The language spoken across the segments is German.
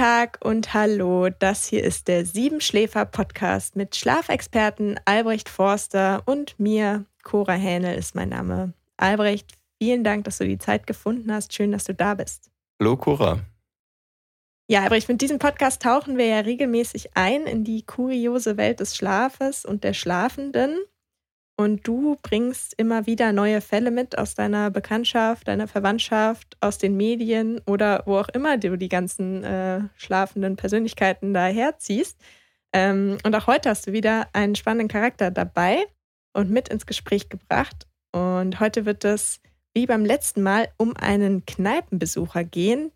Guten Tag und hallo. Das hier ist der Siebenschläfer-Podcast mit Schlafexperten Albrecht Forster und mir. Cora Hähnel ist mein Name. Albrecht, vielen Dank, dass du die Zeit gefunden hast. Schön, dass du da bist. Hallo, Cora. Ja, Albrecht, mit diesem Podcast tauchen wir ja regelmäßig ein in die kuriose Welt des Schlafes und der Schlafenden. Und du bringst immer wieder neue Fälle mit aus deiner Bekanntschaft, deiner Verwandtschaft, aus den Medien oder wo auch immer du die ganzen äh, schlafenden Persönlichkeiten daherziehst. Ähm, und auch heute hast du wieder einen spannenden Charakter dabei und mit ins Gespräch gebracht. Und heute wird es wie beim letzten Mal um einen Kneipenbesucher gehen,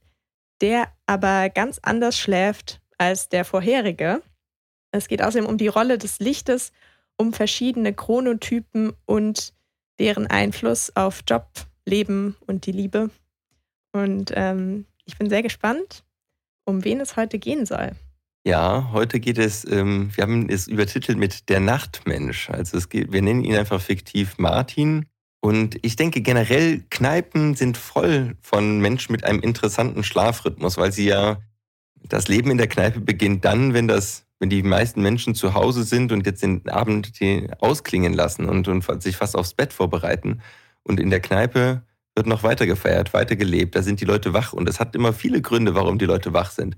der aber ganz anders schläft als der vorherige. Es geht außerdem um die Rolle des Lichtes um verschiedene Chronotypen und deren Einfluss auf Job, Leben und die Liebe. Und ähm, ich bin sehr gespannt, um wen es heute gehen soll. Ja, heute geht es, ähm, wir haben es übertitelt mit Der Nachtmensch. Also es geht, wir nennen ihn einfach fiktiv Martin. Und ich denke generell, Kneipen sind voll von Menschen mit einem interessanten Schlafrhythmus, weil sie ja, das Leben in der Kneipe beginnt dann, wenn das wenn die meisten Menschen zu Hause sind und jetzt den Abend ausklingen lassen und, und sich fast aufs Bett vorbereiten und in der Kneipe wird noch weiter gefeiert, weiter gelebt, da sind die Leute wach und es hat immer viele Gründe, warum die Leute wach sind.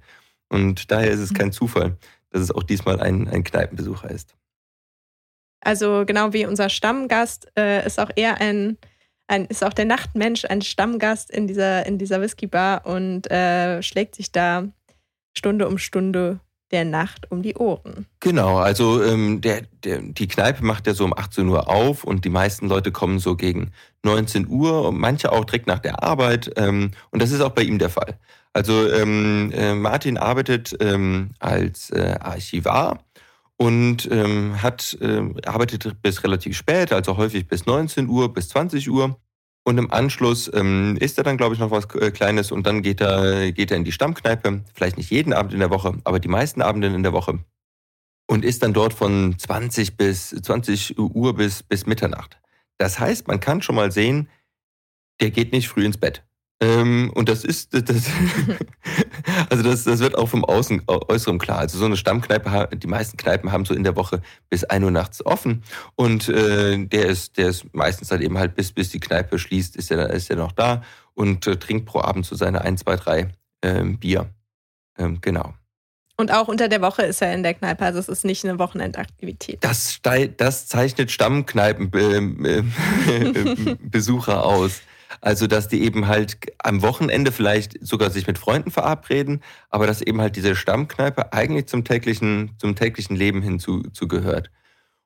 Und daher ist es kein Zufall, dass es auch diesmal ein, ein Kneipenbesucher ist. Also genau wie unser Stammgast äh, ist auch er ein, ein, ist auch der Nachtmensch ein Stammgast in dieser, in dieser Whiskybar und äh, schlägt sich da Stunde um Stunde der Nacht um die Ohren. Genau, also ähm, der, der, die Kneipe macht ja so um 18 Uhr auf und die meisten Leute kommen so gegen 19 Uhr und manche auch direkt nach der Arbeit ähm, und das ist auch bei ihm der Fall. Also ähm, äh, Martin arbeitet ähm, als äh, Archivar und ähm, hat äh, arbeitet bis relativ spät, also häufig bis 19 Uhr, bis 20 Uhr und im Anschluss ähm, isst er dann, glaube ich, noch was äh, Kleines und dann geht er, geht er in die Stammkneipe. Vielleicht nicht jeden Abend in der Woche, aber die meisten Abende in der Woche. Und ist dann dort von 20 bis 20 Uhr bis, bis Mitternacht. Das heißt, man kann schon mal sehen, der geht nicht früh ins Bett. Ähm, und das ist, das, also das, das wird auch vom Außen, Äußeren klar. Also so eine Stammkneipe, die meisten Kneipen haben so in der Woche bis 1 Uhr nachts offen. Und äh, der ist, der ist meistens dann eben halt bis, bis die Kneipe schließt, ist er, ist er noch da und äh, trinkt pro Abend so seine 1, 2, 3 ähm, Bier. Ähm, genau. Und auch unter der Woche ist er in der Kneipe, also es ist nicht eine Wochenendaktivität. Das, das zeichnet Stammkneipenbesucher äh, aus. Also, dass die eben halt am Wochenende vielleicht sogar sich mit Freunden verabreden, aber dass eben halt diese Stammkneipe eigentlich zum täglichen, zum täglichen Leben hinzugehört.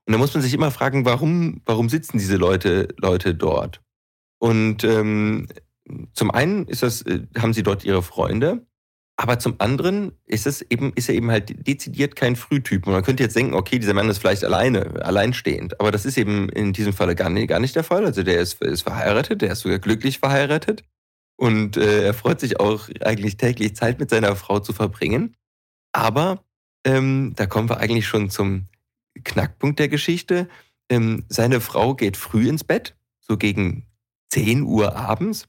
Und da muss man sich immer fragen, warum, warum sitzen diese Leute, Leute dort? Und ähm, zum einen ist das, äh, haben sie dort ihre Freunde, aber zum anderen ist es eben, ist er eben halt dezidiert kein Frühtyp. Und man könnte jetzt denken, okay, dieser Mann ist vielleicht alleine, alleinstehend. Aber das ist eben in diesem Falle gar nicht, gar nicht der Fall. Also der ist, ist verheiratet, der ist sogar glücklich verheiratet. Und äh, er freut sich auch eigentlich täglich Zeit mit seiner Frau zu verbringen. Aber ähm, da kommen wir eigentlich schon zum Knackpunkt der Geschichte. Ähm, seine Frau geht früh ins Bett, so gegen 10 Uhr abends.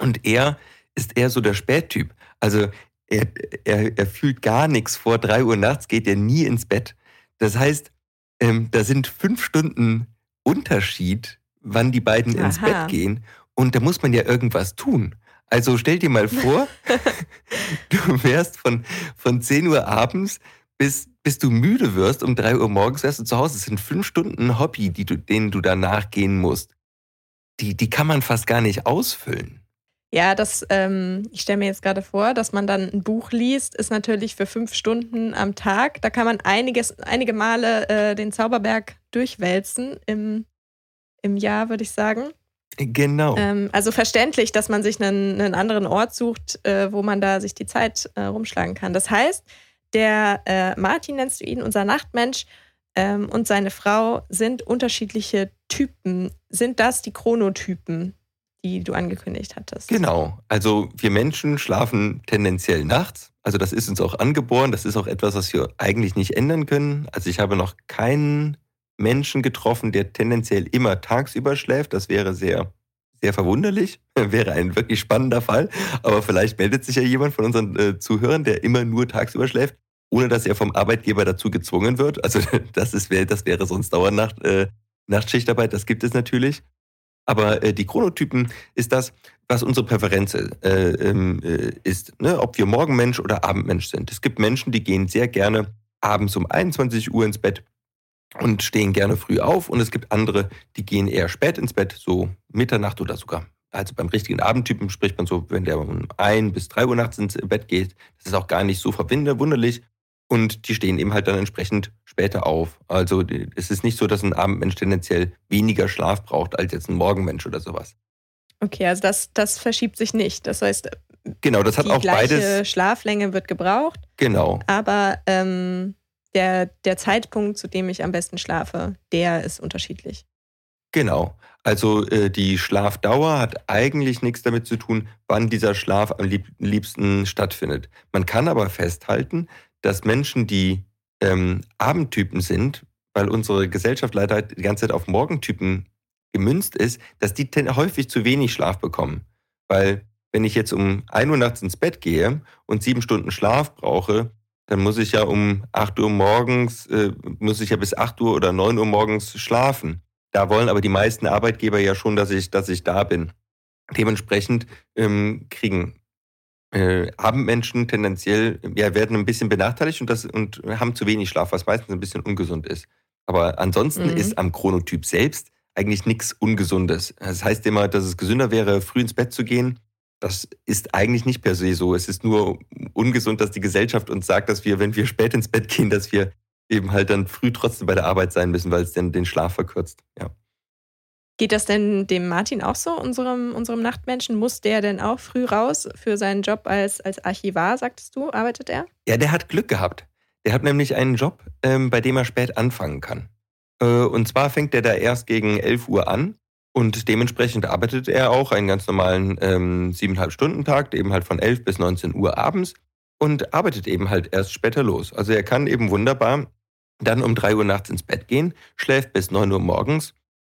Und er ist eher so der Spättyp. Also er, er, er fühlt gar nichts. Vor drei Uhr nachts geht er nie ins Bett. Das heißt, ähm, da sind fünf Stunden Unterschied, wann die beiden Aha. ins Bett gehen. Und da muss man ja irgendwas tun. Also stell dir mal vor, du wärst von, von 10 Uhr abends bis, bis du müde wirst, um 3 Uhr morgens wärst du zu Hause. Das sind fünf Stunden Hobby, die du, denen du danach gehen musst. Die, die kann man fast gar nicht ausfüllen. Ja, das, ähm, ich stelle mir jetzt gerade vor, dass man dann ein Buch liest, ist natürlich für fünf Stunden am Tag. Da kann man einiges, einige Male äh, den Zauberberg durchwälzen im, im Jahr, würde ich sagen. Genau. Ähm, also verständlich, dass man sich einen, einen anderen Ort sucht, äh, wo man da sich die Zeit äh, rumschlagen kann. Das heißt, der äh, Martin nennst du ihn, unser Nachtmensch, ähm, und seine Frau sind unterschiedliche Typen. Sind das die Chronotypen? Die du angekündigt hattest. Genau. Also wir Menschen schlafen tendenziell nachts. Also das ist uns auch angeboren. Das ist auch etwas, was wir eigentlich nicht ändern können. Also ich habe noch keinen Menschen getroffen, der tendenziell immer tagsüber schläft. Das wäre sehr, sehr verwunderlich, wäre ein wirklich spannender Fall. Aber vielleicht meldet sich ja jemand von unseren äh, Zuhörern, der immer nur tagsüber schläft, ohne dass er vom Arbeitgeber dazu gezwungen wird. Also das, ist, das wäre sonst Dauernacht, äh, Nachtschichtarbeit, das gibt es natürlich. Aber äh, die Chronotypen ist das, was unsere Präferenz äh, ähm, äh, ist, ne? ob wir Morgenmensch oder Abendmensch sind. Es gibt Menschen, die gehen sehr gerne abends um 21 Uhr ins Bett und stehen gerne früh auf. Und es gibt andere, die gehen eher spät ins Bett, so Mitternacht oder sogar. Also beim richtigen Abendtypen spricht man so, wenn der um ein bis drei Uhr nachts ins Bett geht. Das ist auch gar nicht so verwunderlich. Und die stehen eben halt dann entsprechend später auf. Also es ist nicht so, dass ein Abendmensch tendenziell weniger Schlaf braucht als jetzt ein Morgenmensch oder sowas. Okay, also das, das verschiebt sich nicht. Das heißt, genau, das hat die auch gleiche beides. Schlaflänge wird gebraucht. Genau. Aber ähm, der, der Zeitpunkt, zu dem ich am besten schlafe, der ist unterschiedlich. Genau. Also äh, die Schlafdauer hat eigentlich nichts damit zu tun, wann dieser Schlaf am lieb liebsten stattfindet. Man kann aber festhalten, dass Menschen, die ähm, Abendtypen sind, weil unsere Gesellschaft leider die ganze Zeit auf Morgentypen gemünzt ist, dass die häufig zu wenig Schlaf bekommen. Weil wenn ich jetzt um 1 Uhr nachts ins Bett gehe und sieben Stunden Schlaf brauche, dann muss ich ja um 8 Uhr morgens, äh, muss ich ja bis 8 Uhr oder 9 Uhr morgens schlafen. Da wollen aber die meisten Arbeitgeber ja schon, dass ich, dass ich da bin. Dementsprechend ähm, kriegen äh, Abendmenschen tendenziell, ja, werden ein bisschen benachteiligt und, das, und haben zu wenig Schlaf, was meistens ein bisschen ungesund ist. Aber ansonsten mhm. ist am Chronotyp selbst eigentlich nichts Ungesundes. Das heißt immer, dass es gesünder wäre, früh ins Bett zu gehen. Das ist eigentlich nicht per se so. Es ist nur ungesund, dass die Gesellschaft uns sagt, dass wir, wenn wir spät ins Bett gehen, dass wir eben halt dann früh trotzdem bei der Arbeit sein müssen, weil es dann den Schlaf verkürzt. Ja. Geht das denn dem Martin auch so, unserem, unserem Nachtmenschen? Muss der denn auch früh raus für seinen Job als, als Archivar, sagtest du? Arbeitet er? Ja, der hat Glück gehabt. Der hat nämlich einen Job, ähm, bei dem er spät anfangen kann. Äh, und zwar fängt er da erst gegen 11 Uhr an und dementsprechend arbeitet er auch einen ganz normalen ähm, 7,5-Stunden-Tag, eben halt von 11 bis 19 Uhr abends und arbeitet eben halt erst später los. Also er kann eben wunderbar dann um 3 Uhr nachts ins Bett gehen, schläft bis 9 Uhr morgens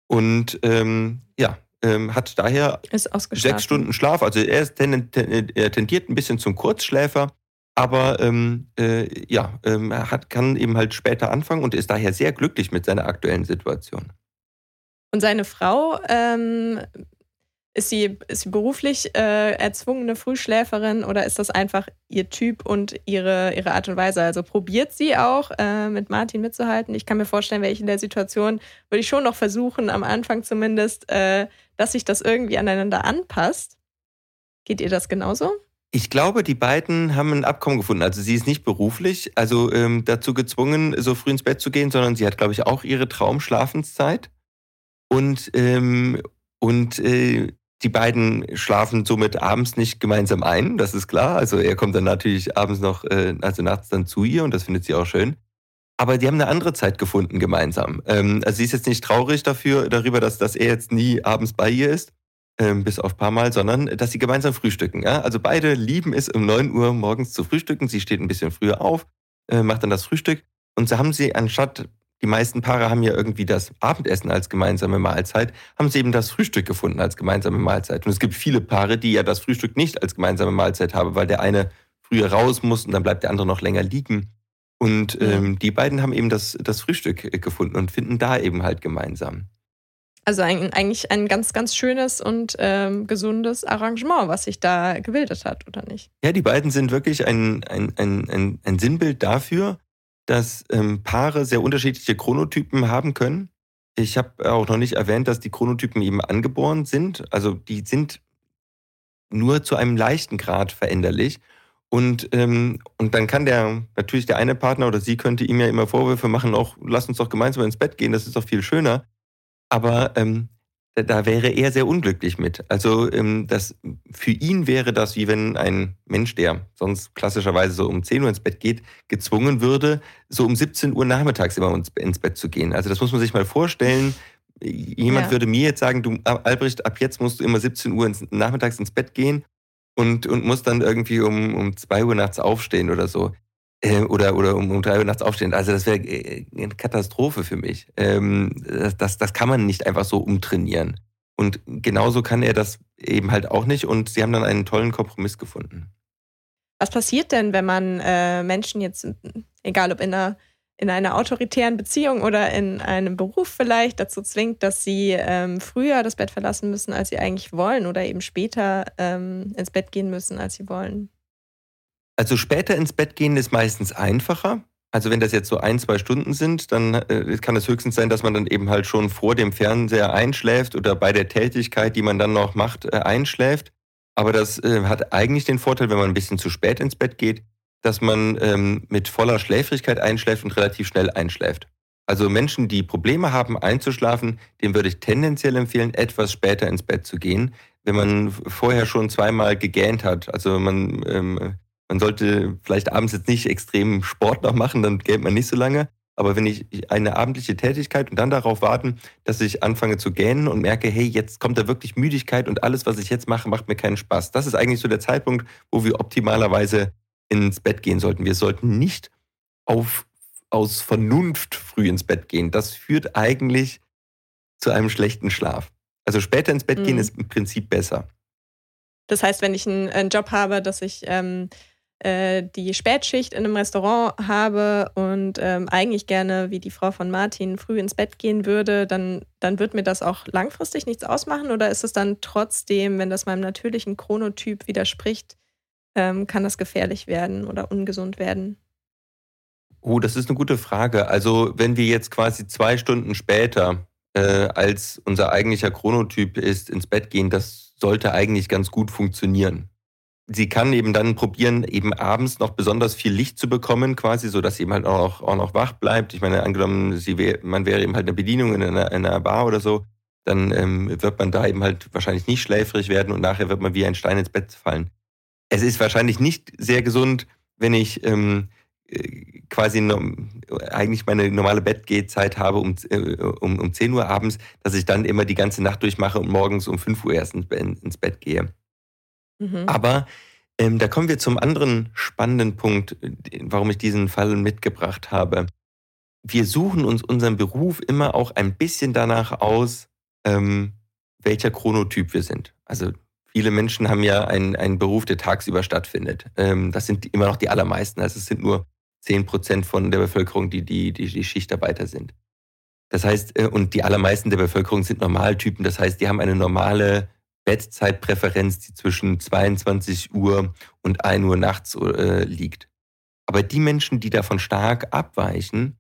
und ähm, ja, ähm, hat daher sechs Stunden Schlaf. Also er, ist ten, ten, er tendiert ein bisschen zum Kurzschläfer, aber ähm, äh, ja, ähm, er hat, kann eben halt später anfangen und ist daher sehr glücklich mit seiner aktuellen Situation. Und seine Frau, ähm, ist, sie, ist sie beruflich äh, erzwungene Frühschläferin oder ist das einfach ihr Typ und ihre, ihre Art und Weise? Also probiert sie auch äh, mit Martin mitzuhalten? Ich kann mir vorstellen, wäre ich in der Situation, würde ich schon noch versuchen, am Anfang zumindest, äh, dass sich das irgendwie aneinander anpasst. Geht ihr das genauso? Ich glaube, die beiden haben ein Abkommen gefunden. Also sie ist nicht beruflich, also ähm, dazu gezwungen, so früh ins Bett zu gehen, sondern sie hat, glaube ich, auch ihre Traumschlafenszeit. Und, ähm, und äh, die beiden schlafen somit abends nicht gemeinsam ein, das ist klar. Also er kommt dann natürlich abends noch, äh, also nachts dann zu ihr und das findet sie auch schön. Aber die haben eine andere Zeit gefunden gemeinsam. Ähm, also sie ist jetzt nicht traurig dafür, darüber, dass, dass er jetzt nie abends bei ihr ist, ähm, bis auf ein paar Mal, sondern dass sie gemeinsam frühstücken. Ja? Also beide lieben es, um 9 Uhr morgens zu frühstücken. Sie steht ein bisschen früher auf, äh, macht dann das Frühstück. Und so haben sie, anstatt, die meisten Paare haben ja irgendwie das Abendessen als gemeinsame Mahlzeit, haben sie eben das Frühstück gefunden als gemeinsame Mahlzeit. Und es gibt viele Paare, die ja das Frühstück nicht als gemeinsame Mahlzeit haben, weil der eine früher raus muss und dann bleibt der andere noch länger liegen. Und ähm, die beiden haben eben das, das Frühstück äh, gefunden und finden da eben halt gemeinsam. Also ein, eigentlich ein ganz, ganz schönes und ähm, gesundes Arrangement, was sich da gebildet hat, oder nicht? Ja, die beiden sind wirklich ein, ein, ein, ein, ein Sinnbild dafür, dass ähm, Paare sehr unterschiedliche Chronotypen haben können. Ich habe auch noch nicht erwähnt, dass die Chronotypen eben angeboren sind. Also die sind nur zu einem leichten Grad veränderlich. Und, ähm, und dann kann der, natürlich der eine Partner oder sie könnte ihm ja immer Vorwürfe machen, auch lass uns doch gemeinsam ins Bett gehen, das ist doch viel schöner. Aber ähm, da wäre er sehr unglücklich mit. Also ähm, das, für ihn wäre das wie wenn ein Mensch, der sonst klassischerweise so um 10 Uhr ins Bett geht, gezwungen würde, so um 17 Uhr nachmittags immer ins Bett zu gehen. Also das muss man sich mal vorstellen. Jemand ja. würde mir jetzt sagen, du Albrecht, ab jetzt musst du immer 17 Uhr ins, nachmittags ins Bett gehen und, und musst dann irgendwie um, um 2 Uhr nachts aufstehen oder so. Äh, oder, oder um, um drei Uhr nachts aufstehen. Also das wäre äh, eine Katastrophe für mich. Ähm, das, das, das kann man nicht einfach so umtrainieren. Und genauso kann er das eben halt auch nicht. Und sie haben dann einen tollen Kompromiss gefunden. Was passiert denn, wenn man äh, Menschen jetzt, egal ob in einer, in einer autoritären Beziehung oder in einem Beruf vielleicht, dazu zwingt, dass sie ähm, früher das Bett verlassen müssen, als sie eigentlich wollen oder eben später ähm, ins Bett gehen müssen, als sie wollen? Also später ins Bett gehen ist meistens einfacher. Also wenn das jetzt so ein, zwei Stunden sind, dann äh, kann es höchstens sein, dass man dann eben halt schon vor dem Fernseher einschläft oder bei der Tätigkeit, die man dann noch macht, äh, einschläft. Aber das äh, hat eigentlich den Vorteil, wenn man ein bisschen zu spät ins Bett geht, dass man ähm, mit voller Schläfrigkeit einschläft und relativ schnell einschläft. Also Menschen, die Probleme haben einzuschlafen, dem würde ich tendenziell empfehlen, etwas später ins Bett zu gehen, wenn man vorher schon zweimal gegähnt hat. Also man ähm, man sollte vielleicht abends jetzt nicht extrem Sport noch machen, dann geht man nicht so lange. Aber wenn ich eine abendliche Tätigkeit und dann darauf warten, dass ich anfange zu gähnen und merke, hey, jetzt kommt da wirklich Müdigkeit und alles, was ich jetzt mache, macht mir keinen Spaß. Das ist eigentlich so der Zeitpunkt, wo wir optimalerweise ins Bett gehen sollten. Wir sollten nicht auf, aus Vernunft früh ins Bett gehen. Das führt eigentlich zu einem schlechten Schlaf. Also später ins Bett mhm. gehen ist im Prinzip besser. Das heißt, wenn ich einen, einen Job habe, dass ich ähm, äh, die Spätschicht in einem Restaurant habe und ähm, eigentlich gerne, wie die Frau von Martin, früh ins Bett gehen würde, dann, dann wird mir das auch langfristig nichts ausmachen? Oder ist es dann trotzdem, wenn das meinem natürlichen Chronotyp widerspricht, ähm, kann das gefährlich werden oder ungesund werden? Oh, das ist eine gute Frage. Also wenn wir jetzt quasi zwei Stunden später äh, als unser eigentlicher Chronotyp ist, ins Bett gehen, das sollte eigentlich ganz gut funktionieren sie kann eben dann probieren, eben abends noch besonders viel Licht zu bekommen, quasi, so dass sie eben halt auch, auch noch wach bleibt. Ich meine, angenommen, sie wär, man wäre eben halt eine Bedienung in einer, in einer Bar oder so, dann ähm, wird man da eben halt wahrscheinlich nicht schläfrig werden und nachher wird man wie ein Stein ins Bett fallen. Es ist wahrscheinlich nicht sehr gesund, wenn ich ähm, äh, quasi eigentlich meine normale Bettgehzeit habe um, äh, um, um 10 Uhr abends, dass ich dann immer die ganze Nacht durchmache und morgens um 5 Uhr erst ins Bett gehe. Mhm. Aber ähm, da kommen wir zum anderen spannenden Punkt, warum ich diesen Fall mitgebracht habe. Wir suchen uns unseren Beruf immer auch ein bisschen danach aus, ähm, welcher Chronotyp wir sind. Also viele Menschen haben ja einen, einen Beruf, der tagsüber stattfindet. Ähm, das sind immer noch die allermeisten. Also es sind nur 10 Prozent von der Bevölkerung, die, die, die, die Schichtarbeiter sind. Das heißt, äh, und die allermeisten der Bevölkerung sind Normaltypen. Das heißt, die haben eine normale Bettzeitpräferenz, die zwischen 22 Uhr und 1 Uhr nachts äh, liegt. Aber die Menschen, die davon stark abweichen,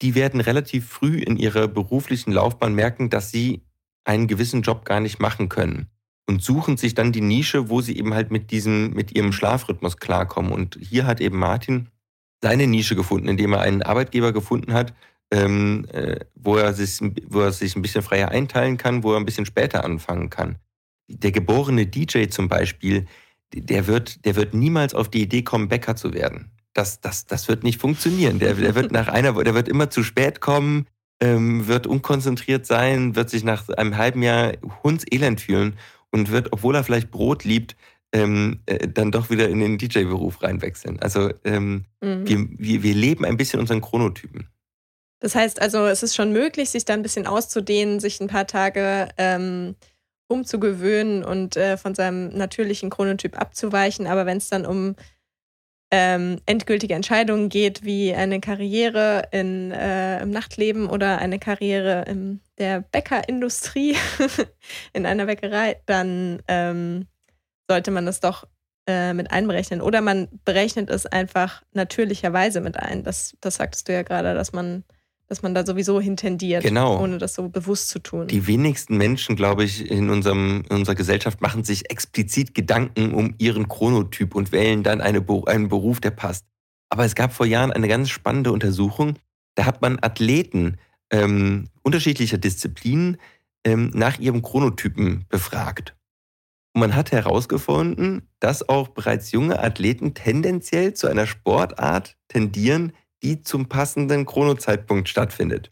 die werden relativ früh in ihrer beruflichen Laufbahn merken, dass sie einen gewissen Job gar nicht machen können und suchen sich dann die Nische, wo sie eben halt mit diesem, mit ihrem Schlafrhythmus klarkommen. Und hier hat eben Martin seine Nische gefunden, indem er einen Arbeitgeber gefunden hat, ähm, äh, wo, er sich, wo er sich ein bisschen freier einteilen kann, wo er ein bisschen später anfangen kann der geborene DJ zum Beispiel, der wird, der wird niemals auf die Idee kommen, Bäcker zu werden. Das, das, das wird nicht funktionieren. Der, der wird nach einer, der wird immer zu spät kommen, ähm, wird unkonzentriert sein, wird sich nach einem halben Jahr hundselend fühlen und wird, obwohl er vielleicht Brot liebt, ähm, äh, dann doch wieder in den DJ-Beruf reinwechseln. Also ähm, mhm. wir, wir, wir leben ein bisschen unseren Chronotypen. Das heißt also, es ist schon möglich, sich da ein bisschen auszudehnen, sich ein paar Tage ähm, umzugewöhnen und äh, von seinem natürlichen Chronotyp abzuweichen. Aber wenn es dann um ähm, endgültige Entscheidungen geht, wie eine Karriere in, äh, im Nachtleben oder eine Karriere in der Bäckerindustrie, in einer Bäckerei, dann ähm, sollte man das doch äh, mit einberechnen. Oder man berechnet es einfach natürlicherweise mit ein. Das, das sagtest du ja gerade, dass man dass man da sowieso hintendiert, genau. ohne das so bewusst zu tun. Die wenigsten Menschen, glaube ich, in, unserem, in unserer Gesellschaft machen sich explizit Gedanken um ihren Chronotyp und wählen dann eine, einen Beruf, der passt. Aber es gab vor Jahren eine ganz spannende Untersuchung. Da hat man Athleten ähm, unterschiedlicher Disziplinen ähm, nach ihrem Chronotypen befragt. Und man hat herausgefunden, dass auch bereits junge Athleten tendenziell zu einer Sportart tendieren, die zum passenden Chronozeitpunkt stattfindet.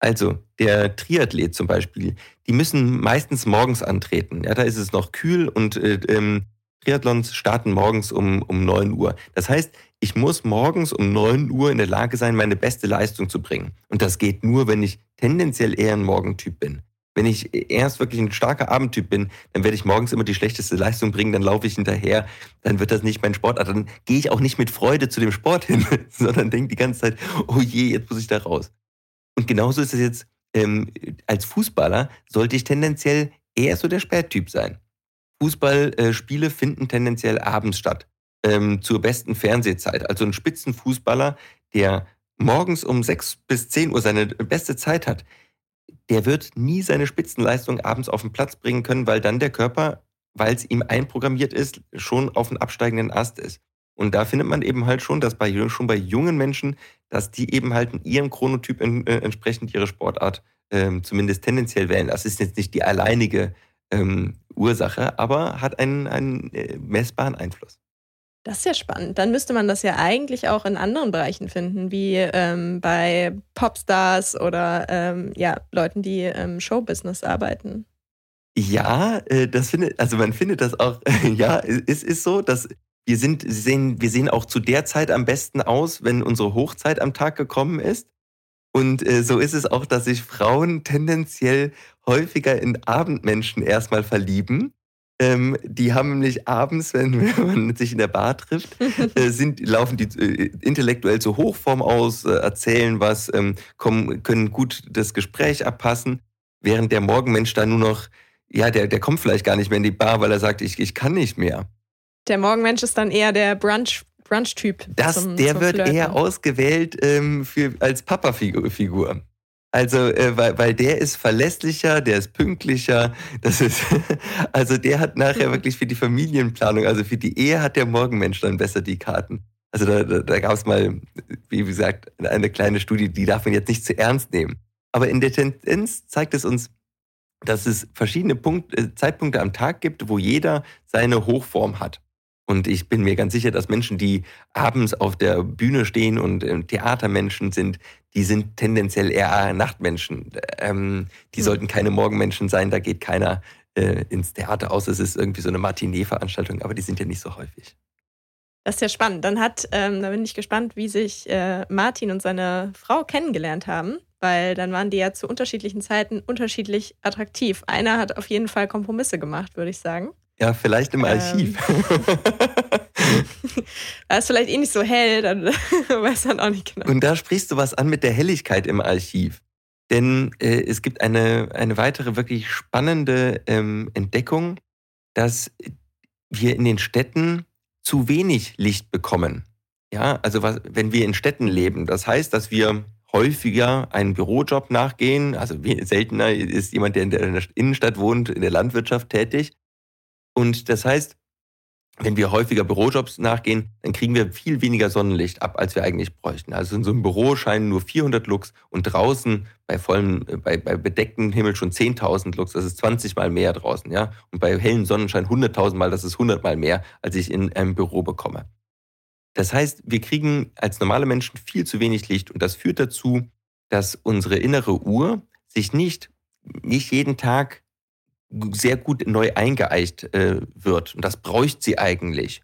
Also der Triathlet zum Beispiel, die müssen meistens morgens antreten. Ja, da ist es noch kühl und äh, ähm, Triathlons starten morgens um, um 9 Uhr. Das heißt, ich muss morgens um 9 Uhr in der Lage sein, meine beste Leistung zu bringen. Und das geht nur, wenn ich tendenziell eher ein Morgentyp bin. Wenn ich erst wirklich ein starker Abendtyp bin, dann werde ich morgens immer die schlechteste Leistung bringen, dann laufe ich hinterher, dann wird das nicht mein Sport. Dann gehe ich auch nicht mit Freude zu dem Sport hin, sondern denke die ganze Zeit, oh je, jetzt muss ich da raus. Und genauso ist es jetzt, ähm, als Fußballer sollte ich tendenziell eher so der Spättyp sein. Fußballspiele äh, finden tendenziell abends statt, ähm, zur besten Fernsehzeit. Also ein Spitzenfußballer, der morgens um 6 bis 10 Uhr seine beste Zeit hat, der wird nie seine Spitzenleistung abends auf den Platz bringen können, weil dann der Körper, weil es ihm einprogrammiert ist, schon auf dem absteigenden Ast ist. Und da findet man eben halt schon, dass bei, schon bei jungen Menschen, dass die eben halt in ihrem Chronotyp in, äh, entsprechend ihre Sportart ähm, zumindest tendenziell wählen. Das ist jetzt nicht die alleinige ähm, Ursache, aber hat einen, einen äh, messbaren Einfluss. Das ist ja spannend. Dann müsste man das ja eigentlich auch in anderen Bereichen finden, wie ähm, bei Popstars oder ähm, ja, Leuten, die im Showbusiness arbeiten. Ja, äh, das findet, also man findet das auch, ja, es ist so, dass wir sind, sehen, wir sehen auch zu der Zeit am besten aus, wenn unsere Hochzeit am Tag gekommen ist. Und äh, so ist es auch, dass sich Frauen tendenziell häufiger in Abendmenschen erstmal verlieben ähm, die haben nämlich abends, wenn, man sich in der Bar trifft, äh, sind, laufen die äh, intellektuell zur Hochform aus, äh, erzählen was, ähm, kommen, können gut das Gespräch abpassen, während der Morgenmensch da nur noch, ja, der, der kommt vielleicht gar nicht mehr in die Bar, weil er sagt, ich, ich kann nicht mehr. Der Morgenmensch ist dann eher der Brunch, Brunch-Typ. Das, zum, der zum wird Flirten. eher ausgewählt ähm, für, als Papa-Figur. Also, äh, weil, weil der ist verlässlicher, der ist pünktlicher. Das ist, also der hat nachher mhm. wirklich für die Familienplanung, also für die Ehe hat der Morgenmensch dann besser die Karten. Also da, da, da gab es mal, wie gesagt, eine kleine Studie, die darf man jetzt nicht zu ernst nehmen. Aber in der Tendenz zeigt es uns, dass es verschiedene Punkt, äh, Zeitpunkte am Tag gibt, wo jeder seine Hochform hat. Und ich bin mir ganz sicher, dass Menschen, die abends auf der Bühne stehen und äh, Theatermenschen sind, die sind tendenziell eher Nachtmenschen. Ähm, die mhm. sollten keine Morgenmenschen sein, da geht keiner äh, ins Theater aus. Es ist irgendwie so eine Matinee-Veranstaltung, aber die sind ja nicht so häufig. Das ist ja spannend. Dann hat, ähm, da bin ich gespannt, wie sich äh, Martin und seine Frau kennengelernt haben, weil dann waren die ja zu unterschiedlichen Zeiten unterschiedlich attraktiv. Einer hat auf jeden Fall Kompromisse gemacht, würde ich sagen. Ja, vielleicht im Archiv. Ähm. War es vielleicht eh nicht so hell, dann weiß man auch nicht genau. Und da sprichst du was an mit der Helligkeit im Archiv. Denn äh, es gibt eine, eine weitere wirklich spannende ähm, Entdeckung, dass wir in den Städten zu wenig Licht bekommen. Ja, also was, wenn wir in Städten leben, das heißt, dass wir häufiger einen Bürojob nachgehen. Also seltener ist jemand, der in der Innenstadt wohnt, in der Landwirtschaft tätig. Und das heißt, wenn wir häufiger Bürojobs nachgehen, dann kriegen wir viel weniger Sonnenlicht ab, als wir eigentlich bräuchten. Also in so einem Büro scheinen nur 400 Lux und draußen bei vollem, bei, bei bedecktem Himmel schon 10.000 Lux. Das ist 20 mal mehr draußen, ja. Und bei hellen Sonnenschein 100.000 mal, das ist 100 mal mehr, als ich in einem Büro bekomme. Das heißt, wir kriegen als normale Menschen viel zu wenig Licht und das führt dazu, dass unsere innere Uhr sich nicht, nicht jeden Tag sehr gut neu eingeeicht äh, wird. Und das bräuchte sie eigentlich.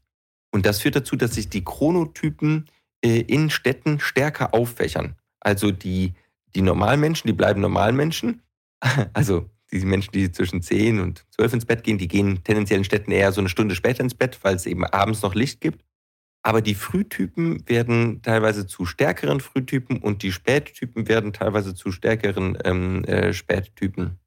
Und das führt dazu, dass sich die Chronotypen äh, in Städten stärker auffächern. Also die, die Normalmenschen, die bleiben Normalmenschen. Also die Menschen, die zwischen 10 und 12 ins Bett gehen, die gehen tendenziell in Städten eher so eine Stunde später ins Bett, weil es eben abends noch Licht gibt. Aber die Frühtypen werden teilweise zu stärkeren Frühtypen und die Spättypen werden teilweise zu stärkeren ähm, äh, Spättypen.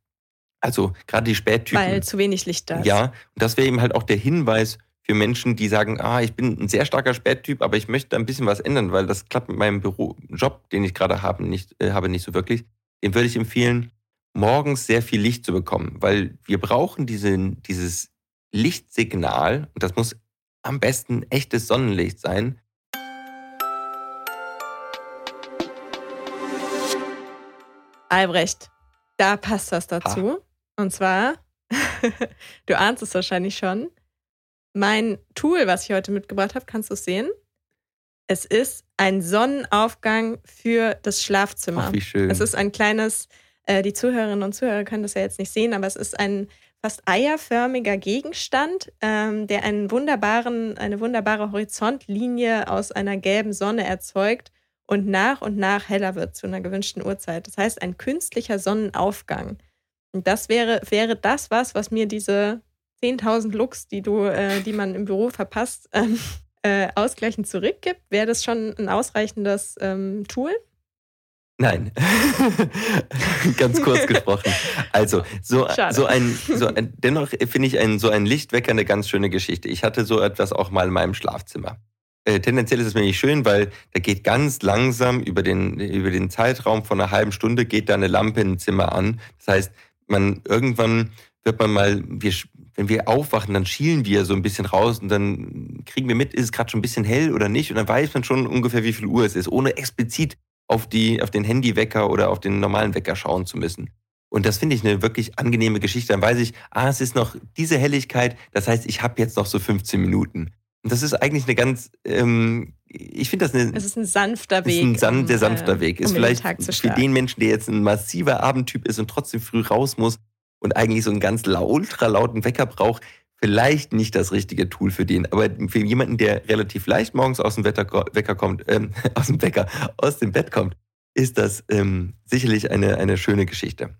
Also gerade die Spättypen. Weil zu wenig Licht da ist. Ja, und das wäre eben halt auch der Hinweis für Menschen, die sagen, ah, ich bin ein sehr starker Spättyp, aber ich möchte ein bisschen was ändern, weil das klappt mit meinem Büro, Job, den ich gerade habe, nicht, äh, habe, nicht so wirklich. Dem würde ich empfehlen, morgens sehr viel Licht zu bekommen, weil wir brauchen diese, dieses Lichtsignal, und das muss am besten echtes Sonnenlicht sein. Albrecht, da passt was dazu. Ha. Und zwar, du ahnst es wahrscheinlich schon, mein Tool, was ich heute mitgebracht habe, kannst du es sehen? Es ist ein Sonnenaufgang für das Schlafzimmer. Ach, wie schön. Es ist ein kleines, äh, die Zuhörerinnen und Zuhörer können das ja jetzt nicht sehen, aber es ist ein fast eierförmiger Gegenstand, ähm, der einen wunderbaren, eine wunderbare Horizontlinie aus einer gelben Sonne erzeugt und nach und nach heller wird zu einer gewünschten Uhrzeit. Das heißt, ein künstlicher Sonnenaufgang. Das wäre, wäre das was, was mir diese 10.000 Looks, die du, äh, die man im Büro verpasst, ähm, äh, ausgleichend zurückgibt. Wäre das schon ein ausreichendes ähm, Tool? Nein, ganz kurz gesprochen. Also so, so ein, so ein, dennoch finde ich ein, so ein Lichtwecker eine ganz schöne Geschichte. Ich hatte so etwas auch mal in meinem Schlafzimmer. Äh, tendenziell ist es mir nicht schön, weil da geht ganz langsam über den, über den Zeitraum von einer halben Stunde geht da eine Lampe im Zimmer an. Das heißt, man irgendwann wird man mal, wir, wenn wir aufwachen, dann schielen wir so ein bisschen raus und dann kriegen wir mit, ist es gerade schon ein bisschen hell oder nicht und dann weiß man schon ungefähr, wie viel Uhr es ist, ohne explizit auf, die, auf den Handywecker oder auf den normalen Wecker schauen zu müssen. Und das finde ich eine wirklich angenehme Geschichte. Dann weiß ich, ah, es ist noch diese Helligkeit, das heißt, ich habe jetzt noch so 15 Minuten. Und das ist eigentlich eine ganz, ähm, ich finde das eine. Es ist ein sanfter Weg. Ist ein san sehr sanfter um, Weg. Ist um vielleicht für den Menschen, der jetzt ein massiver Abendtyp ist und trotzdem früh raus muss und eigentlich so einen ganz ultra lauten Wecker braucht, vielleicht nicht das richtige Tool für den. Aber für jemanden, der relativ leicht morgens aus dem Wetter, Wecker kommt, ähm, aus dem Wecker, aus dem Bett kommt, ist das ähm, sicherlich eine, eine schöne Geschichte.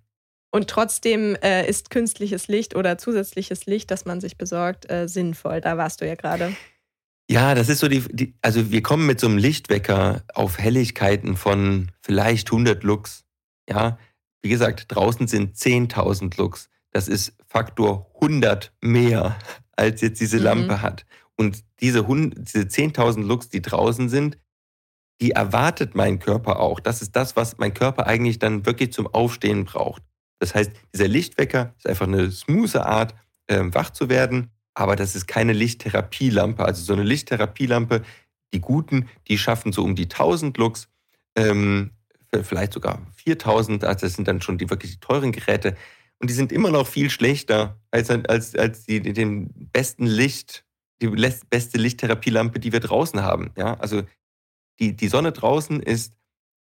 Und trotzdem äh, ist künstliches Licht oder zusätzliches Licht, das man sich besorgt, äh, sinnvoll. Da warst du ja gerade. Ja, das ist so die, die, also wir kommen mit so einem Lichtwecker auf Helligkeiten von vielleicht 100 Lux. Ja, wie gesagt, draußen sind 10.000 Lux. Das ist Faktor 100 mehr, als jetzt diese mhm. Lampe hat. Und diese, diese 10.000 Lux, die draußen sind, die erwartet mein Körper auch. Das ist das, was mein Körper eigentlich dann wirklich zum Aufstehen braucht. Das heißt, dieser Lichtwecker ist einfach eine smooth Art, äh, wach zu werden, aber das ist keine Lichttherapielampe. Also so eine Lichttherapielampe, die guten, die schaffen so um die 1000 Lux, ähm, vielleicht sogar 4000, also das sind dann schon die wirklich teuren Geräte. Und die sind immer noch viel schlechter als, als, als die, die den besten Licht, die beste Lichttherapielampe, die wir draußen haben. Ja, also die, die Sonne draußen ist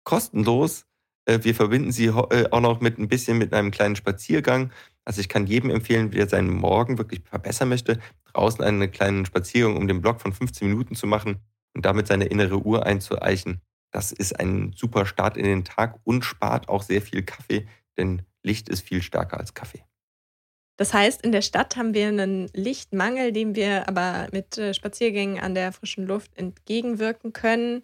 kostenlos. Äh, wir verbinden sie äh, auch noch mit ein bisschen mit einem kleinen Spaziergang. Also ich kann jedem empfehlen, wer seinen Morgen wirklich verbessern möchte, draußen einen kleinen Spaziergang um den Block von 15 Minuten zu machen und damit seine innere Uhr einzueichen. Das ist ein super Start in den Tag und spart auch sehr viel Kaffee, denn Licht ist viel stärker als Kaffee. Das heißt, in der Stadt haben wir einen Lichtmangel, dem wir aber mit äh, Spaziergängen an der frischen Luft entgegenwirken können.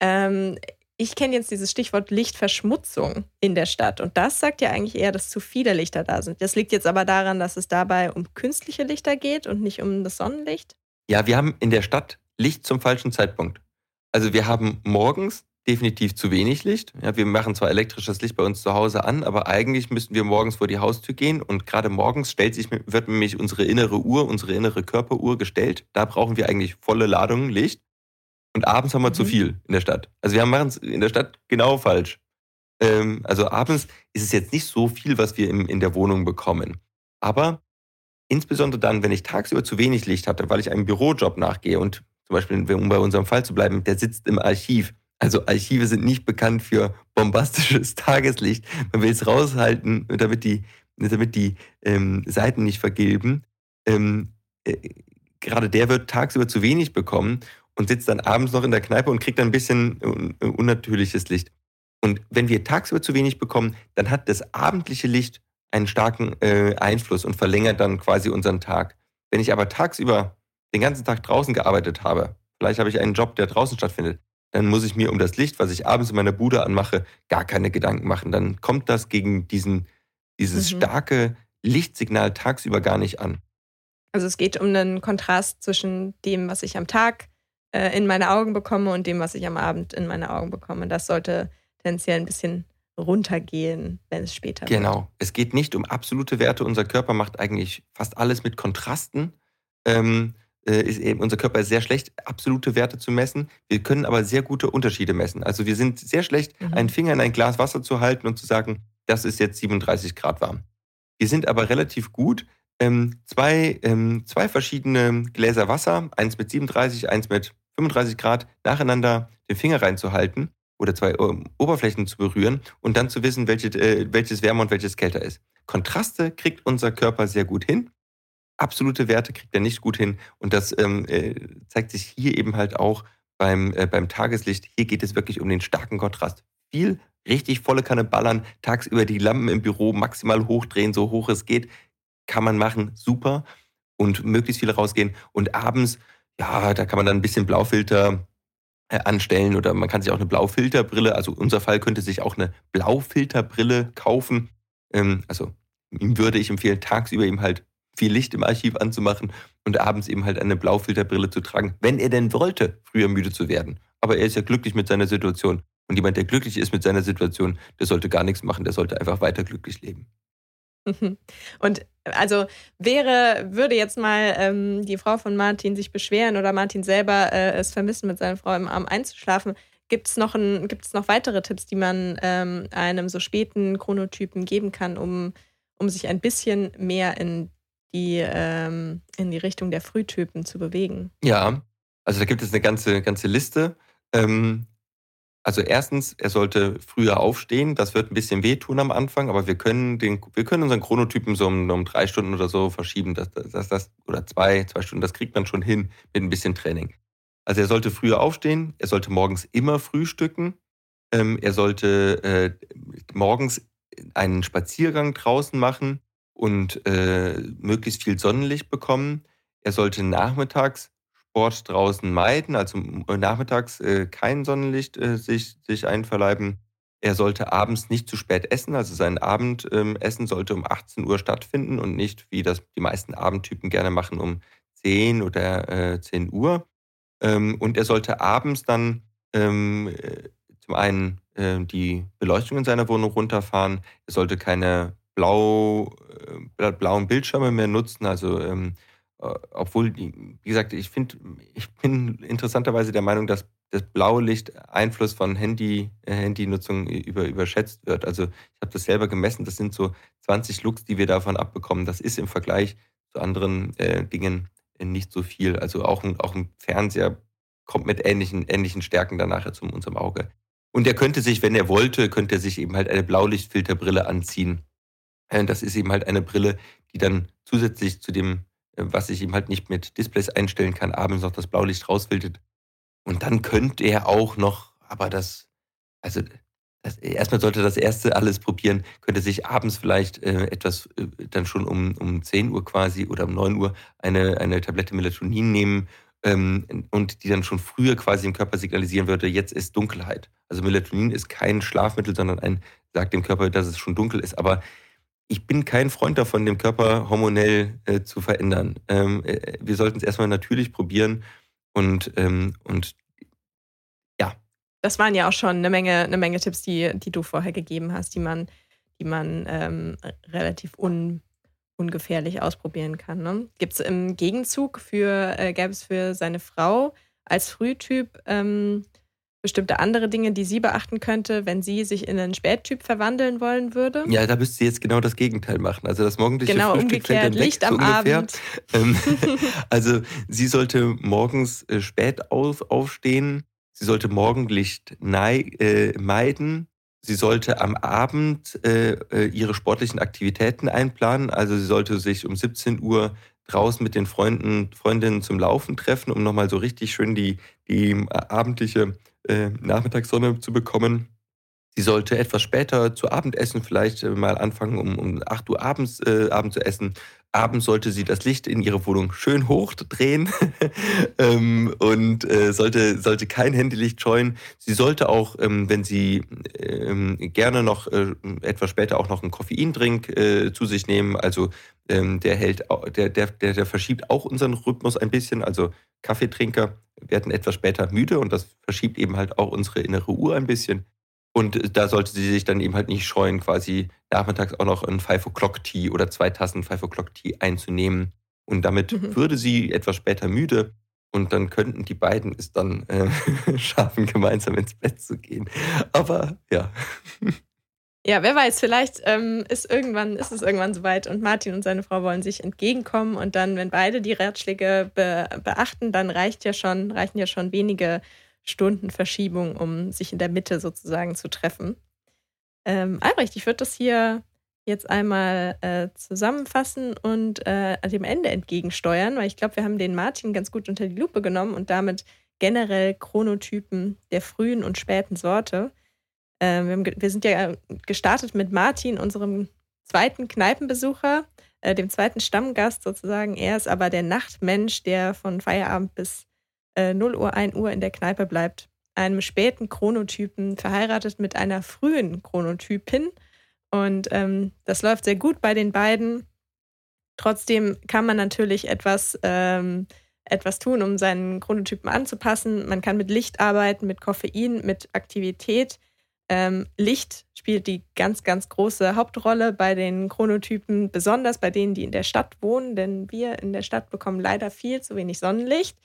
Ähm, ich kenne jetzt dieses Stichwort Lichtverschmutzung in der Stadt und das sagt ja eigentlich eher, dass zu viele Lichter da sind. Das liegt jetzt aber daran, dass es dabei um künstliche Lichter geht und nicht um das Sonnenlicht. Ja, wir haben in der Stadt Licht zum falschen Zeitpunkt. Also wir haben morgens definitiv zu wenig Licht. Ja, wir machen zwar elektrisches Licht bei uns zu Hause an, aber eigentlich müssten wir morgens vor die Haustür gehen und gerade morgens stellt sich, wird nämlich unsere innere Uhr, unsere innere Körperuhr gestellt. Da brauchen wir eigentlich volle Ladungen Licht. Und abends haben wir mhm. zu viel in der Stadt. Also wir machen es in der Stadt genau falsch. Ähm, also abends ist es jetzt nicht so viel, was wir in, in der Wohnung bekommen. Aber insbesondere dann, wenn ich tagsüber zu wenig Licht hatte, weil ich einem Bürojob nachgehe und zum Beispiel, um bei unserem Fall zu bleiben, der sitzt im Archiv. Also Archive sind nicht bekannt für bombastisches Tageslicht. Man will es raushalten, damit die, damit die ähm, Seiten nicht vergilben. Ähm, äh, gerade der wird tagsüber zu wenig bekommen und sitzt dann abends noch in der Kneipe und kriegt dann ein bisschen un unnatürliches Licht. Und wenn wir tagsüber zu wenig bekommen, dann hat das abendliche Licht einen starken äh, Einfluss und verlängert dann quasi unseren Tag. Wenn ich aber tagsüber den ganzen Tag draußen gearbeitet habe, vielleicht habe ich einen Job, der draußen stattfindet, dann muss ich mir um das Licht, was ich abends in meiner Bude anmache, gar keine Gedanken machen. Dann kommt das gegen diesen, dieses mhm. starke Lichtsignal tagsüber gar nicht an. Also es geht um einen Kontrast zwischen dem, was ich am Tag äh, in meine Augen bekomme und dem, was ich am Abend in meine Augen bekomme. Das sollte tendenziell ein bisschen runtergehen, wenn es später genau. wird. Genau. Es geht nicht um absolute Werte. Unser Körper macht eigentlich fast alles mit Kontrasten. Ähm, äh, ist eben, unser Körper ist sehr schlecht, absolute Werte zu messen. Wir können aber sehr gute Unterschiede messen. Also wir sind sehr schlecht, mhm. einen Finger in ein Glas Wasser zu halten und zu sagen, das ist jetzt 37 Grad warm. Wir sind aber relativ gut, ähm, zwei, ähm, zwei verschiedene Gläser Wasser, eins mit 37, eins mit 35 Grad, nacheinander den Finger reinzuhalten oder zwei ähm, Oberflächen zu berühren und dann zu wissen, welche, äh, welches wärmer und welches kälter ist. Kontraste kriegt unser Körper sehr gut hin absolute Werte kriegt er nicht gut hin. Und das ähm, äh, zeigt sich hier eben halt auch beim, äh, beim Tageslicht. Hier geht es wirklich um den starken Kontrast. viel richtig volle Kanne ballern, tagsüber die Lampen im Büro maximal hochdrehen, so hoch es geht, kann man machen, super. Und möglichst viel rausgehen. Und abends, ja, da kann man dann ein bisschen Blaufilter äh, anstellen oder man kann sich auch eine Blaufilterbrille, also unser Fall könnte sich auch eine Blaufilterbrille kaufen. Ähm, also ihm würde ich empfehlen, tagsüber ihm halt viel Licht im Archiv anzumachen und abends eben halt eine Blaufilterbrille zu tragen, wenn er denn wollte, früher müde zu werden. Aber er ist ja glücklich mit seiner Situation. Und jemand, der glücklich ist mit seiner Situation, der sollte gar nichts machen, der sollte einfach weiter glücklich leben. Und also wäre, würde jetzt mal ähm, die Frau von Martin sich beschweren oder Martin selber äh, es vermissen, mit seiner Frau im Arm einzuschlafen, gibt es noch, noch weitere Tipps, die man ähm, einem so späten Chronotypen geben kann, um, um sich ein bisschen mehr in die, ähm, in die Richtung der Frühtypen zu bewegen? Ja, also da gibt es eine ganze, ganze Liste. Ähm, also erstens, er sollte früher aufstehen. Das wird ein bisschen wehtun am Anfang, aber wir können, den, wir können unseren Chronotypen so um, um drei Stunden oder so verschieben. Das, das, das, oder zwei, zwei Stunden, das kriegt man schon hin mit ein bisschen Training. Also er sollte früher aufstehen, er sollte morgens immer frühstücken, ähm, er sollte äh, morgens einen Spaziergang draußen machen und äh, möglichst viel Sonnenlicht bekommen. Er sollte nachmittags Sport draußen meiden, also nachmittags äh, kein Sonnenlicht äh, sich, sich einverleiben. Er sollte abends nicht zu spät essen, also sein Abendessen ähm, sollte um 18 Uhr stattfinden und nicht, wie das die meisten Abendtypen gerne machen, um 10 oder äh, 10 Uhr. Ähm, und er sollte abends dann ähm, äh, zum einen äh, die Beleuchtung in seiner Wohnung runterfahren. Er sollte keine blau, äh, blauen Bildschirme mehr nutzen, also ähm, äh, obwohl, wie gesagt, ich finde, ich bin interessanterweise der Meinung, dass das Blaulicht Einfluss von Handy, äh, Handynutzung über, überschätzt wird. Also ich habe das selber gemessen, das sind so 20 Lux, die wir davon abbekommen. Das ist im Vergleich zu anderen äh, Dingen nicht so viel. Also auch auch ein Fernseher kommt mit ähnlichen, ähnlichen Stärken danach zu unserem Auge. Und er könnte sich, wenn er wollte, könnte er sich eben halt eine Blaulichtfilterbrille anziehen. Äh, das ist eben halt eine Brille, die dann zusätzlich zu dem was ich ihm halt nicht mit Displays einstellen kann, abends noch das Blaulicht rausfiltert. Und dann könnte er auch noch, aber das, also das, erstmal sollte das erste alles probieren, könnte sich abends vielleicht äh, etwas, äh, dann schon um, um 10 Uhr quasi oder um 9 Uhr eine, eine Tablette Melatonin nehmen ähm, und die dann schon früher quasi im Körper signalisieren würde, jetzt ist Dunkelheit. Also Melatonin ist kein Schlafmittel, sondern ein, sagt dem Körper, dass es schon dunkel ist. Aber ich bin kein Freund davon, den Körper hormonell äh, zu verändern. Ähm, äh, wir sollten es erstmal natürlich probieren und, ähm, und ja. Das waren ja auch schon eine Menge, eine Menge Tipps, die, die du vorher gegeben hast, die man, die man ähm, relativ un, ungefährlich ausprobieren kann. Ne? Gibt es im Gegenzug für, äh, gäbe es für seine Frau als Frühtyp ähm, bestimmte andere Dinge, die sie beachten könnte, wenn sie sich in einen Spättyp verwandeln wollen würde? Ja, da müsste sie jetzt genau das Gegenteil machen. Also das morgendliche genau, Frühstück fällt dann Licht weg, am so. Abend. Ähm, also sie sollte morgens äh, spät auf, aufstehen. Sie sollte Morgenlicht äh, meiden. Sie sollte am Abend äh, äh, ihre sportlichen Aktivitäten einplanen. Also sie sollte sich um 17 Uhr draußen mit den Freunden, Freundinnen zum Laufen treffen, um nochmal so richtig schön die, die äh, abendliche äh, Nachmittagssonne zu bekommen. Sie sollte etwas später zu Abend essen, vielleicht äh, mal anfangen, um, um 8 Uhr abends äh, Abend zu essen. Abends sollte sie das Licht in ihrer Wohnung schön hochdrehen ähm, und äh, sollte, sollte kein Handylicht scheuen. Sie sollte auch, ähm, wenn sie ähm, gerne noch äh, etwas später auch noch einen Koffeindrink äh, zu sich nehmen, also ähm, der hält, der, der, der, der verschiebt auch unseren Rhythmus ein bisschen. Also Kaffeetrinker werden etwas später müde und das verschiebt eben halt auch unsere innere Uhr ein bisschen. Und da sollte sie sich dann eben halt nicht scheuen, quasi nachmittags auch noch ein Five O'Clock Tea oder zwei Tassen Five O'Clock Tea einzunehmen. Und damit mhm. würde sie etwas später müde und dann könnten die beiden es dann äh, schaffen, gemeinsam ins Bett zu gehen. Aber ja. Ja, wer weiß, vielleicht ähm, ist, irgendwann, ist es irgendwann soweit und Martin und seine Frau wollen sich entgegenkommen und dann, wenn beide die Ratschläge be beachten, dann reicht ja schon, reichen ja schon wenige Stunden Verschiebung, um sich in der Mitte sozusagen zu treffen. Ähm, Albrecht, ich würde das hier jetzt einmal äh, zusammenfassen und äh, dem Ende entgegensteuern, weil ich glaube, wir haben den Martin ganz gut unter die Lupe genommen und damit generell Chronotypen der frühen und späten Sorte Ähm, wir, wir, sind ja gestartet mit Martin, unserem zweiten Kneipenbesucher, äh, dem zweiten Stammgast sozusagen. Er ist aber der Nachtmensch, der von Feierabend bis äh, 0 Uhr, 1 Uhr in der Kneipe bleibt. Einem späten Chronotypen, verheiratet mit einer frühen Chronotypin. Und ähm, das läuft sehr gut bei den beiden. Trotzdem kann man natürlich etwas, ähm, etwas tun, um seinen Chronotypen anzupassen. Man kann mit Licht arbeiten, mit Koffein, mit Aktivität. Ähm, Licht spielt die ganz, ganz große Hauptrolle bei den Chronotypen, besonders bei denen, die in der Stadt wohnen, denn wir in der Stadt bekommen leider viel zu wenig Sonnenlicht.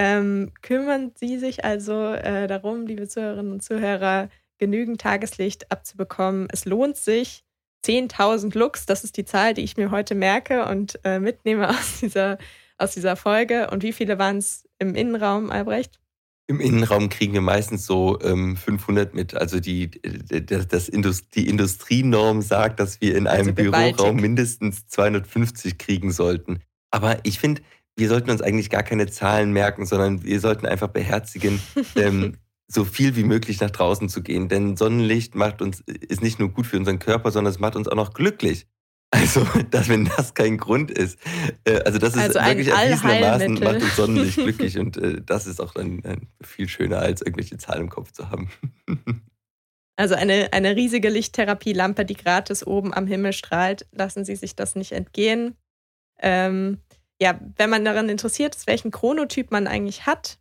Ähm, kümmern Sie sich also äh, darum, liebe Zuhörerinnen und Zuhörer, genügend Tageslicht abzubekommen. Es lohnt sich. 10.000 Lux, das ist die Zahl, die ich mir heute merke und äh, mitnehme aus dieser, aus dieser Folge. Und wie viele waren es im Innenraum, Albrecht? Im Innenraum kriegen wir meistens so ähm, 500 mit. Also die, das, das Indust die Industrienorm sagt, dass wir in einem also Büroraum mindestens 250 kriegen sollten. Aber ich finde, wir sollten uns eigentlich gar keine Zahlen merken, sondern wir sollten einfach beherzigen, ähm, so viel wie möglich nach draußen zu gehen. Denn Sonnenlicht macht uns, ist nicht nur gut für unseren Körper, sondern es macht uns auch noch glücklich. Also, dass, wenn das kein Grund ist, äh, also das ist also wirklich erwiesenermaßen macht uns Sonnenlicht glücklich und äh, das ist auch dann äh, viel schöner, als irgendwelche Zahlen im Kopf zu haben. Also eine, eine riesige Lichttherapielampe, die gratis oben am Himmel strahlt, lassen Sie sich das nicht entgehen. Ähm, ja, wenn man daran interessiert ist, welchen Chronotyp man eigentlich hat,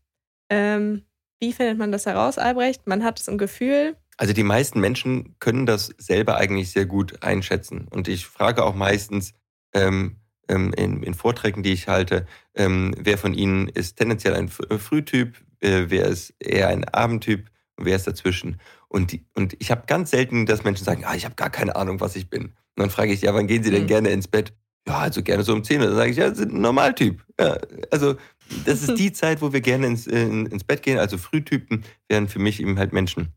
ähm, wie findet man das heraus, Albrecht? Man hat es im Gefühl, also die meisten Menschen können das selber eigentlich sehr gut einschätzen. Und ich frage auch meistens ähm, ähm, in, in, Vorträgen, die ich halte, ähm, wer von ihnen ist tendenziell ein äh, Frühtyp, äh, wer ist eher ein Abendtyp und wer ist dazwischen. Und, die, und ich habe ganz selten, dass Menschen sagen, ah, ich habe gar keine Ahnung, was ich bin. Und dann frage ich, ja, wann gehen Sie denn mhm. gerne ins Bett? Ja, also gerne so um 10 Uhr. Dann sage ich, ja, sind ein Normaltyp. Ja, also das ist die Zeit, wo wir gerne ins, in, ins Bett gehen. Also Frühtypen wären für mich eben halt Menschen,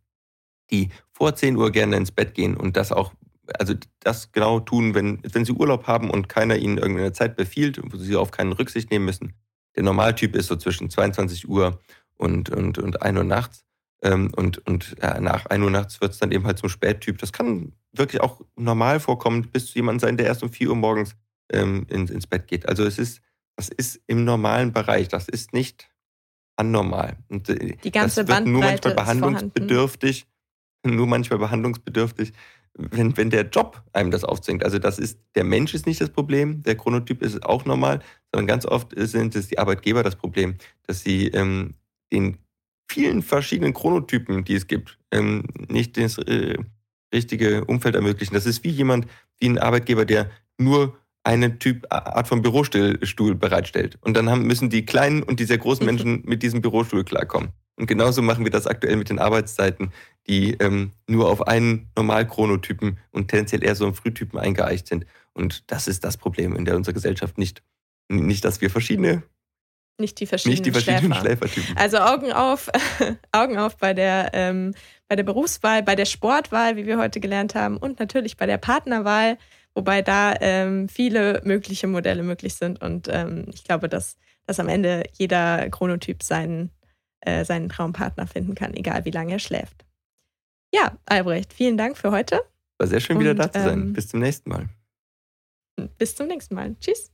die vor 10 Uhr gerne ins Bett gehen und das auch, also das genau tun, wenn, wenn sie Urlaub haben und keiner ihnen irgendeine Zeit befiehlt, wo sie auf keinen Rücksicht nehmen müssen. Der Normaltyp ist so zwischen 22 Uhr und, und, und 1 Uhr nachts. Ähm, und und ja, nach 1 Uhr nachts wird es dann eben halt zum Spättyp. Das kann wirklich auch normal vorkommen, bis zu jemand sein, der erst um 4 Uhr morgens ähm, ins, ins Bett geht. Also es ist, das ist im normalen Bereich. Das ist nicht anormal. Und, äh, Die ganze das wird nur manchmal behandlungsbedürftig nur manchmal behandlungsbedürftig, wenn, wenn der Job einem das aufzwingt. Also das ist, der Mensch ist nicht das Problem, der Chronotyp ist auch normal, sondern ganz oft sind es die Arbeitgeber das Problem, dass sie ähm, den vielen verschiedenen Chronotypen, die es gibt, ähm, nicht das äh, richtige Umfeld ermöglichen. Das ist wie jemand, wie ein Arbeitgeber, der nur eine Typ Art von Bürostuhl bereitstellt. Und dann haben, müssen die kleinen und die sehr großen. Menschen mit diesem Bürostuhl klarkommen. Und genauso machen wir das aktuell mit den Arbeitszeiten, die ähm, nur auf einen Normalchronotypen und tendenziell eher so einen Frühtypen eingeeicht sind. Und das ist das Problem in der unserer Gesellschaft nicht. Nicht, dass wir verschiedene nicht die verschiedenen, nicht die verschiedenen Schläfer. Schläfertypen. Also Augen auf, Augen auf bei der, ähm, bei der Berufswahl, bei der Sportwahl, wie wir heute gelernt haben, und natürlich bei der Partnerwahl, wobei da ähm, viele mögliche Modelle möglich sind. Und ähm, ich glaube, dass, dass am Ende jeder Chronotyp seinen äh, seinen Traumpartner finden kann, egal wie lange er schläft. Ja, Albrecht, vielen Dank für heute. War sehr schön, wieder Und, da zu sein. Ähm, bis zum nächsten Mal. Bis zum nächsten Mal. Tschüss.